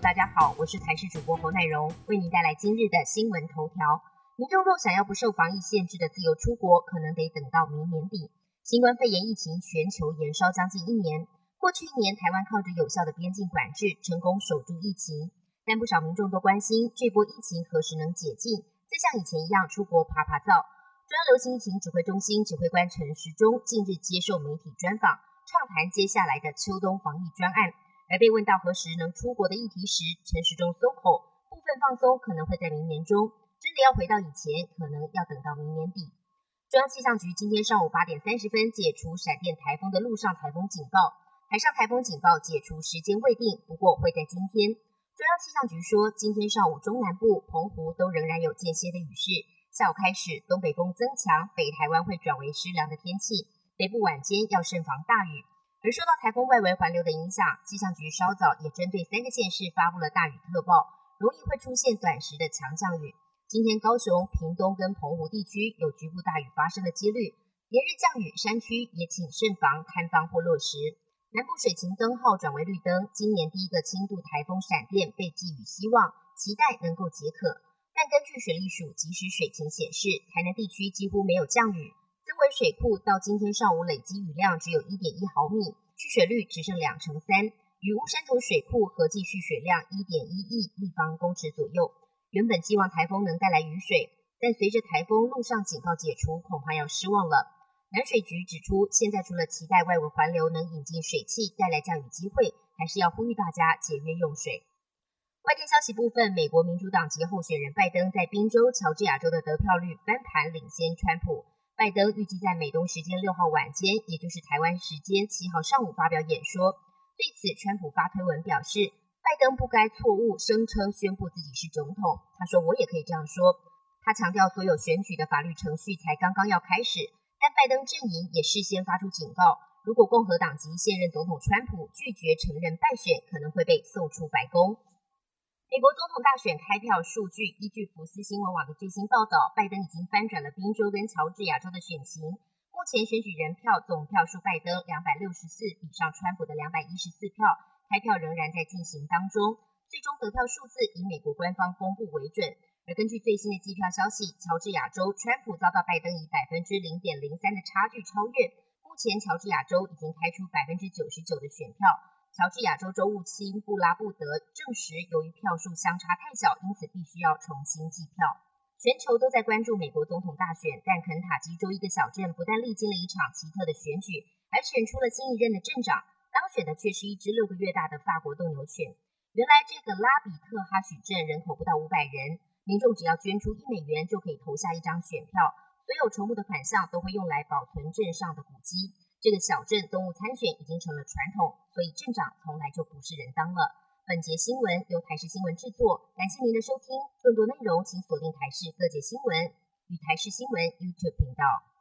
大家好，我是台视主播侯乃荣，为您带来今日的新闻头条。民众若想要不受防疫限制的自由出国，可能得等到明年底。新冠肺炎疫情全球延烧将近一年，过去一年，台湾靠着有效的边境管制，成功守住疫情。但不少民众都关心，这波疫情何时能解禁，再像以前一样出国爬爬灶。中央流行疫情指挥中心指挥官陈时中近日接受媒体专访，畅谈接下来的秋冬防疫专案。而被问到何时能出国的议题时，陈时中松口，部分放松可能会在明年中，真的要回到以前，可能要等到明年底。中央气象局今天上午八点三十分解除闪电台风的陆上台风警报，海上台风警报解除时间未定，不过会在今天。中央气象局说，今天上午中南部、澎湖都仍然有间歇的雨势，下午开始东北风增强，北台湾会转为湿凉的天气，北部晚间要慎防大雨。而受到台风外围环流的影响，气象局稍早也针对三个县市发布了大雨特报，容易会出现短时的强降雨。今天高雄、屏东跟澎湖地区有局部大雨发生的几率，连日降雨，山区也请慎防坍方或落石。南部水情灯号转为绿灯，今年第一个轻度台风闪电被寄予希望，期待能够解渴。但根据水利署即时水情显示，台南地区几乎没有降雨。水库到今天上午累积雨量只有一点一毫米，蓄水率只剩两成三，与乌山头水库合计蓄水量一点一亿立方公尺左右。原本寄望台风能带来雨水，但随着台风陆上警报解除，恐怕要失望了。南水局指出，现在除了期待外围环流能引进水汽带来降雨机会，还是要呼吁大家节约用水。外电消息部分，美国民主党籍候选人拜登在宾州、乔治亚州的得票率翻盘，领先川普。拜登预计在美东时间六号晚间，也就是台湾时间七号上午发表演说。对此，川普发推文表示，拜登不该错误声称宣布自己是总统。他说：“我也可以这样说。”他强调，所有选举的法律程序才刚刚要开始。但拜登阵营也事先发出警告，如果共和党籍现任总统川普拒绝承认败选，可能会被送出白宫。美国总统大选开票数据，依据福斯新闻网的最新报道，拜登已经翻转了宾州跟乔治亚州的选情。目前选举人票总票数，拜登两百六十四，比上川普的两百一十四票。开票仍然在进行当中，最终得票数字以美国官方公布为准。而根据最新的计票消息，乔治亚州川普遭到拜登以百分之零点零三的差距超越。目前乔治亚州已经开出百分之九十九的选票。乔治亚州州务卿布拉布德证实，由于票数相差太小，因此必须要重新计票。全球都在关注美国总统大选，但肯塔基州一个小镇不但历经了一场奇特的选举，还选出了新一任的镇长，当选的却是一只六个月大的法国斗牛犬。原来这个拉比特哈许镇人口不到五百人，民众只要捐出一美元就可以投下一张选票，所有筹募的款项都会用来保存镇上的古迹。这个小镇动物参选已经成了传统，所以镇长从来就不是人当了。本节新闻由台视新闻制作，感谢您的收听。更多内容请锁定台视各界新闻与台视新闻 YouTube 频道。